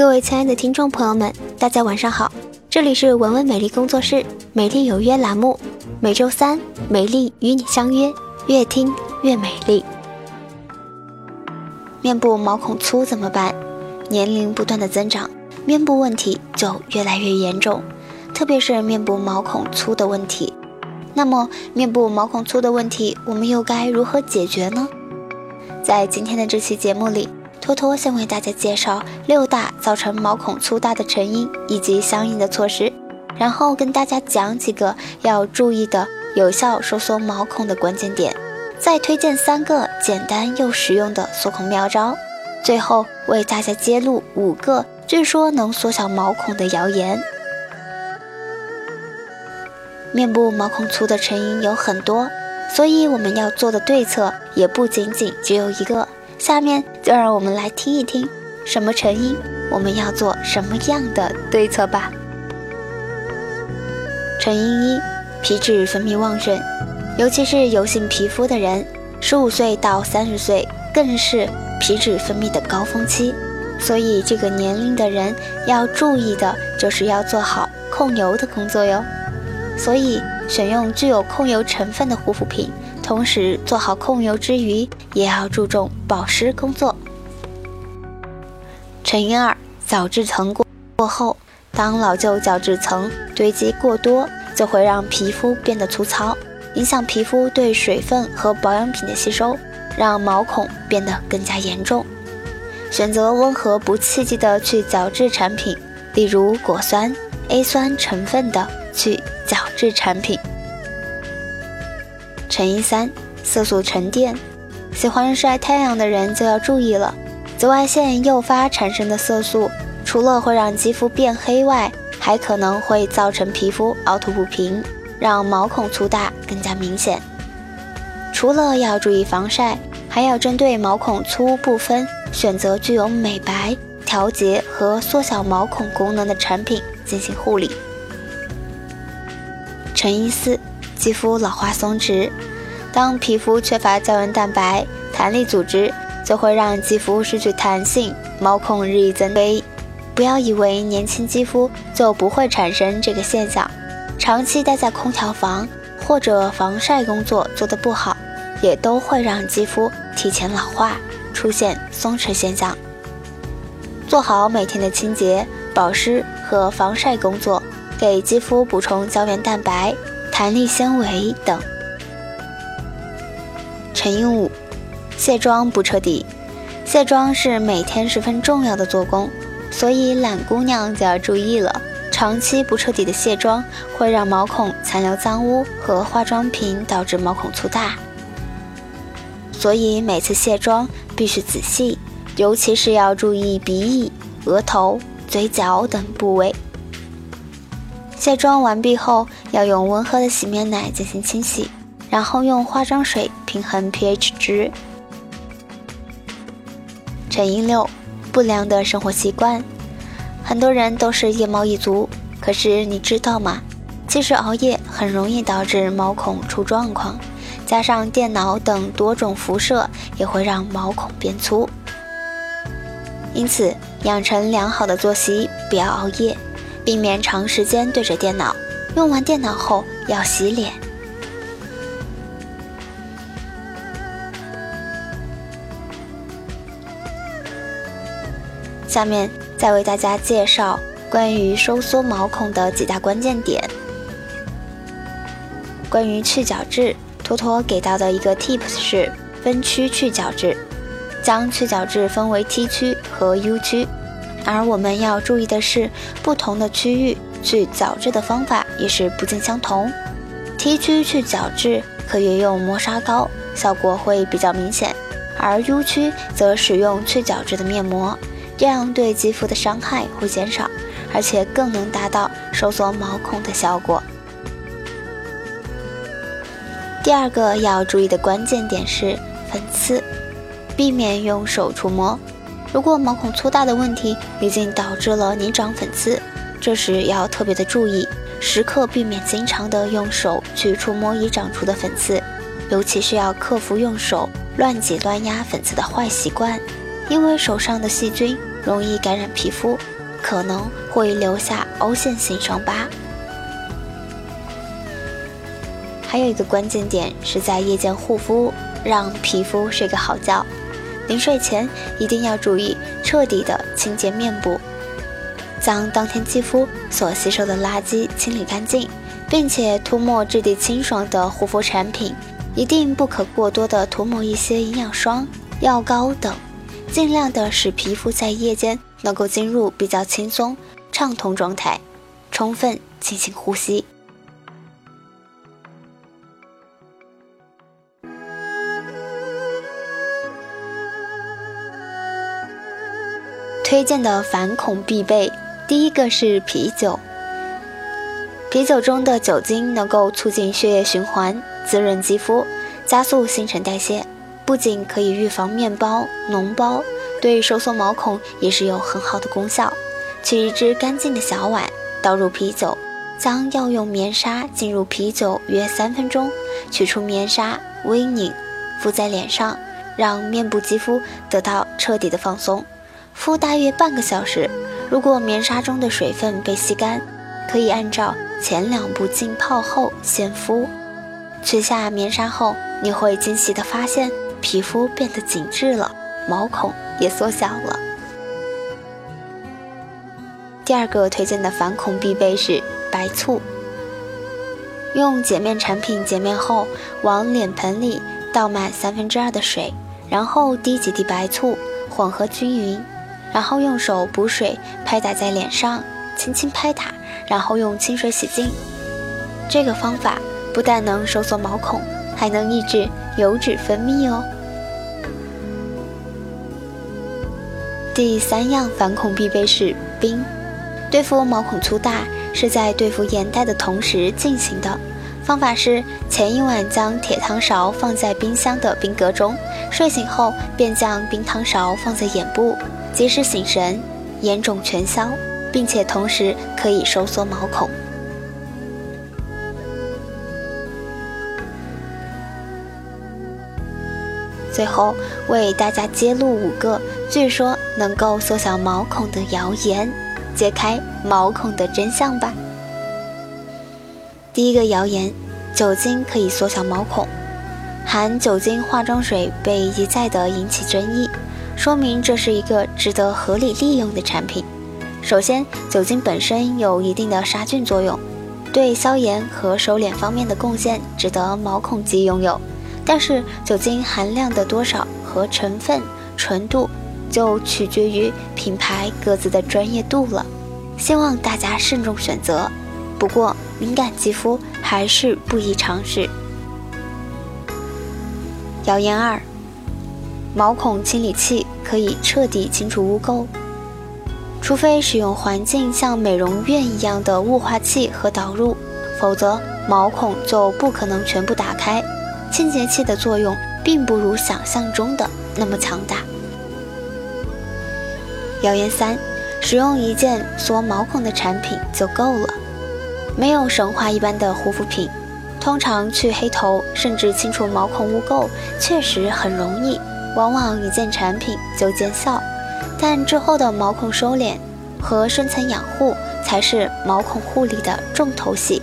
各位亲爱的听众朋友们，大家晚上好，这里是文文美丽工作室美丽有约栏目，每周三美丽与你相约，越听越美丽。面部毛孔粗怎么办？年龄不断的增长，面部问题就越来越严重，特别是面部毛孔粗的问题。那么，面部毛孔粗的问题，我们又该如何解决呢？在今天的这期节目里。托托先为大家介绍六大造成毛孔粗大的成因以及相应的措施，然后跟大家讲几个要注意的有效收缩毛孔的关键点，再推荐三个简单又实用的缩孔妙招，最后为大家揭露五个据说能缩小毛孔的谣言。面部毛孔粗的成因有很多，所以我们要做的对策也不仅仅只有一个。下面就让我们来听一听，什么成因，我们要做什么样的对策吧。成因一：皮脂分泌旺盛，尤其是油性皮肤的人，十五岁到三十岁更是皮脂分泌的高峰期，所以这个年龄的人要注意的就是要做好控油的工作哟。所以选用具有控油成分的护肤品。同时做好控油之余，也要注重保湿工作。成因二：角质层过过厚。当老旧角质层堆积过多，就会让皮肤变得粗糙，影响皮肤对水分和保养品的吸收，让毛孔变得更加严重。选择温和不刺激的去角质产品，例如果酸、A 酸成分的去角质产品。乘以三：色素沉淀。喜欢晒太阳的人就要注意了，紫外线诱发产生的色素，除了会让肌肤变黑外，还可能会造成皮肤凹凸不平，让毛孔粗大更加明显。除了要注意防晒，还要针对毛孔粗部分选择具有美白、调节和缩小毛孔功能的产品进行护理。乘以四。肌肤老化松弛，当皮肤缺乏胶原蛋白、弹力组织，就会让肌肤失去弹性，毛孔日益增肥。不要以为年轻肌肤就不会产生这个现象，长期待在空调房或者防晒工作做得不好，也都会让肌肤提前老化，出现松弛现象。做好每天的清洁、保湿和防晒工作，给肌肤补充胶原蛋白。弹力纤维等。成因五：卸妆不彻底。卸妆是每天十分重要的做工，所以懒姑娘就要注意了。长期不彻底的卸妆，会让毛孔残留脏污和化妆品，导致毛孔粗大。所以每次卸妆必须仔细，尤其是要注意鼻翼、额头、嘴角等部位。卸妆完毕后，要用温和的洗面奶进行清洗，然后用化妆水平衡 pH 值。成因六：不良的生活习惯。很多人都是夜猫一族，可是你知道吗？其实熬夜很容易导致毛孔出状况，加上电脑等多种辐射，也会让毛孔变粗。因此，养成良好的作息，不要熬夜。避免长时间对着电脑，用完电脑后要洗脸。下面再为大家介绍关于收缩毛孔的几大关键点。关于去角质，托托给到的一个 tips 是分区去角质，将去角质分为 T 区和 U 区。而我们要注意的是，不同的区域去角质的方法也是不尽相同。T 区去角质可以用磨砂膏，效果会比较明显；而 U 区则使用去角质的面膜，这样对肌肤的伤害会减少，而且更能达到收缩毛孔的效果。第二个要注意的关键点是粉刺，避免用手触摸。如果毛孔粗大的问题已经导致了你长粉刺，这时要特别的注意，时刻避免经常的用手去触摸已长出的粉刺，尤其是要克服用手乱挤乱压粉刺的坏习惯，因为手上的细菌容易感染皮肤，可能会留下凹陷性伤疤。还有一个关键点是在夜间护肤，让皮肤睡个好觉。临睡前一定要注意彻底的清洁面部，将当天肌肤所吸收的垃圾清理干净，并且涂抹质地清爽的护肤产品。一定不可过多的涂抹一些营养霜、药膏等，尽量的使皮肤在夜间能够进入比较轻松、畅通状态，充分进行呼吸。推荐的反恐必备，第一个是啤酒。啤酒中的酒精能够促进血液循环，滋润肌肤，加速新陈代谢，不仅可以预防面包、脓包，对收缩毛孔也是有很好的功效。取一只干净的小碗，倒入啤酒，将药用棉纱浸入啤酒约三分钟，取出棉纱，微拧，敷在脸上，让面部肌肤得到彻底的放松。敷大约半个小时，如果棉纱中的水分被吸干，可以按照前两步浸泡后先敷。取下棉纱后，你会惊喜地发现皮肤变得紧致了，毛孔也缩小了。第二个推荐的反恐必备是白醋。用洁面产品洁面后，往脸盆里倒满三分之二的水，然后滴几滴白醋，混合均匀。然后用手补水拍打在脸上，轻轻拍打，然后用清水洗净。这个方法不但能收缩毛孔，还能抑制油脂分泌哦。第三样反恐必备是冰。对付毛孔粗大是在对付眼袋的同时进行的。方法是前一晚将铁汤勺放在冰箱的冰格中，睡醒后便将冰汤勺放在眼部。及时醒神，眼肿全消，并且同时可以收缩毛孔。最后为大家揭露五个据说能够缩小毛孔的谣言，揭开毛孔的真相吧。第一个谣言：酒精可以缩小毛孔，含酒精化妆水被一再的引起争议。说明这是一个值得合理利用的产品。首先，酒精本身有一定的杀菌作用，对消炎和收敛方面的贡献值得毛孔肌拥有。但是，酒精含量的多少和成分纯度就取决于品牌各自的专业度了，希望大家慎重选择。不过，敏感肌肤还是不宜尝试。谣言二。毛孔清理器可以彻底清除污垢，除非使用环境像美容院一样的雾化器和导入，否则毛孔就不可能全部打开。清洁器的作用并不如想象中的那么强大。谣言三：使用一件缩毛孔的产品就够了，没有神话一般的护肤品，通常去黑头甚至清除毛孔污垢确实很容易。往往一件产品就见效，但之后的毛孔收敛和深层养护才是毛孔护理的重头戏。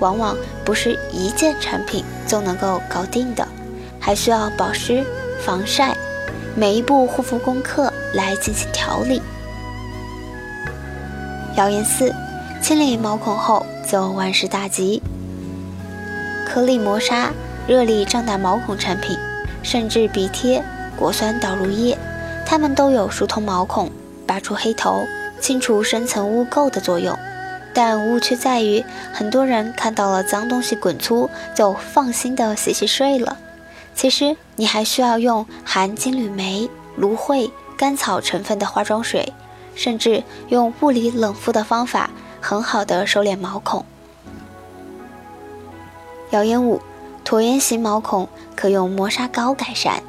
往往不是一件产品就能够搞定的，还需要保湿、防晒，每一步护肤功课来进行调理。谣言四：清理毛孔后就万事大吉。颗粒磨砂、热力胀大毛孔产品。甚至鼻贴、果酸导入液，它们都有疏通毛孔、拔出黑头、清除深层污垢的作用。但误区在于，很多人看到了脏东西滚粗就放心的洗洗睡了。其实你还需要用含金缕梅、芦荟、甘草成分的化妆水，甚至用物理冷敷的方法，很好的收敛毛孔。谣言五。椭圆形毛孔可用磨砂膏改善。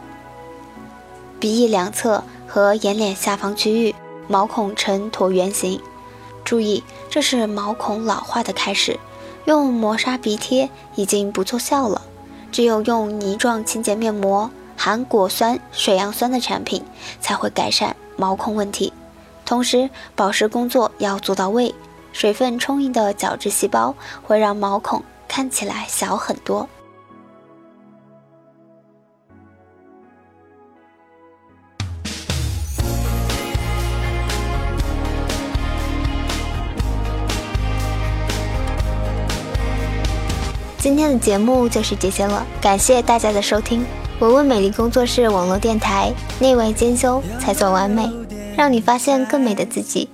鼻翼两侧和眼睑下方区域毛孔呈椭圆形，注意这是毛孔老化的开始。用磨砂鼻贴已经不奏效了，只有用泥状清洁面膜、含果酸、水杨酸的产品才会改善毛孔问题。同时，保湿工作要做到位，水分充盈的角质细胞会让毛孔看起来小很多。今天的节目就是这些了，感谢大家的收听。文文美丽工作室网络电台，内外兼修才算完美，让你发现更美的自己。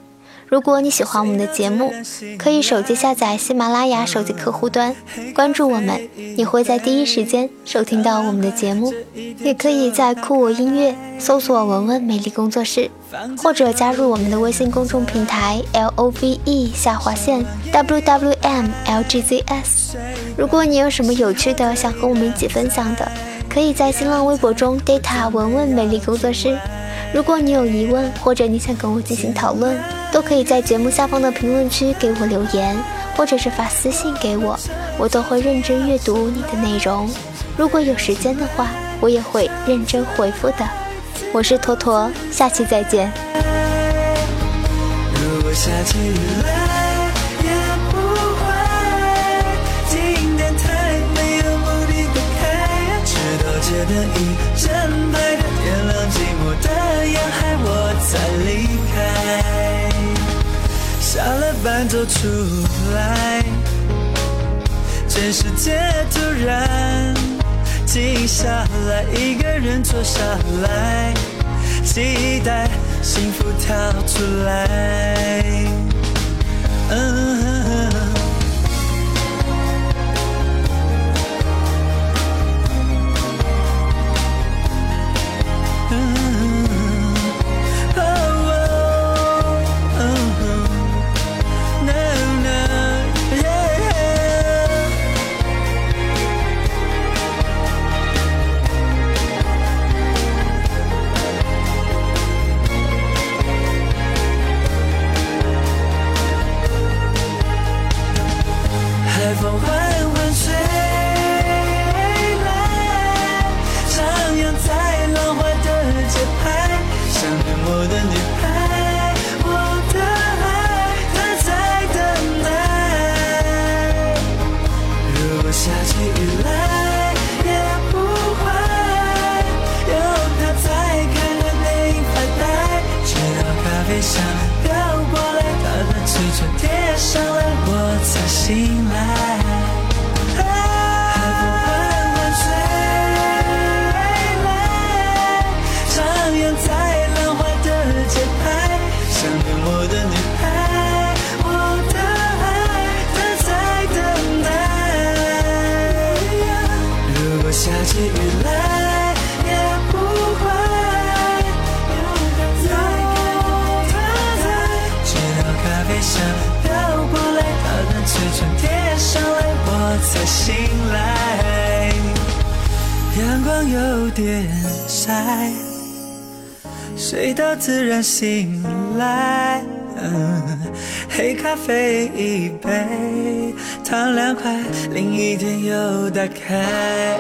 如果你喜欢我们的节目，可以手机下载喜马拉雅手机客户端，关注我们，你会在第一时间收听到我们的节目。也可以在酷我音乐搜索“文文美丽工作室”，或者加入我们的微信公众平台 L O V E 下划线 W W M L G Z S。如果你有什么有趣的想和我们一起分享的，可以在新浪微博中 data 文文美丽工作室。如果你有疑问，或者你想跟我进行讨论，都可以在节目下方的评论区给我留言，或者是发私信给我，我都会认真阅读你的内容。如果有时间的话，我也会认真回复的。我是坨坨，下期再见。如果下起雨来街的一整排的点亮寂寞的沿海，我才离开。下了班走出来，全世界突然静下来，一个人坐下来，期待幸福跳出来。嗯。是雨来也不会再开。直到咖啡香飘过来，把暖嘴唇贴上来，我才醒来。阳光有点晒，睡到自然醒来。黑咖啡一杯，糖两块，另一天又打开。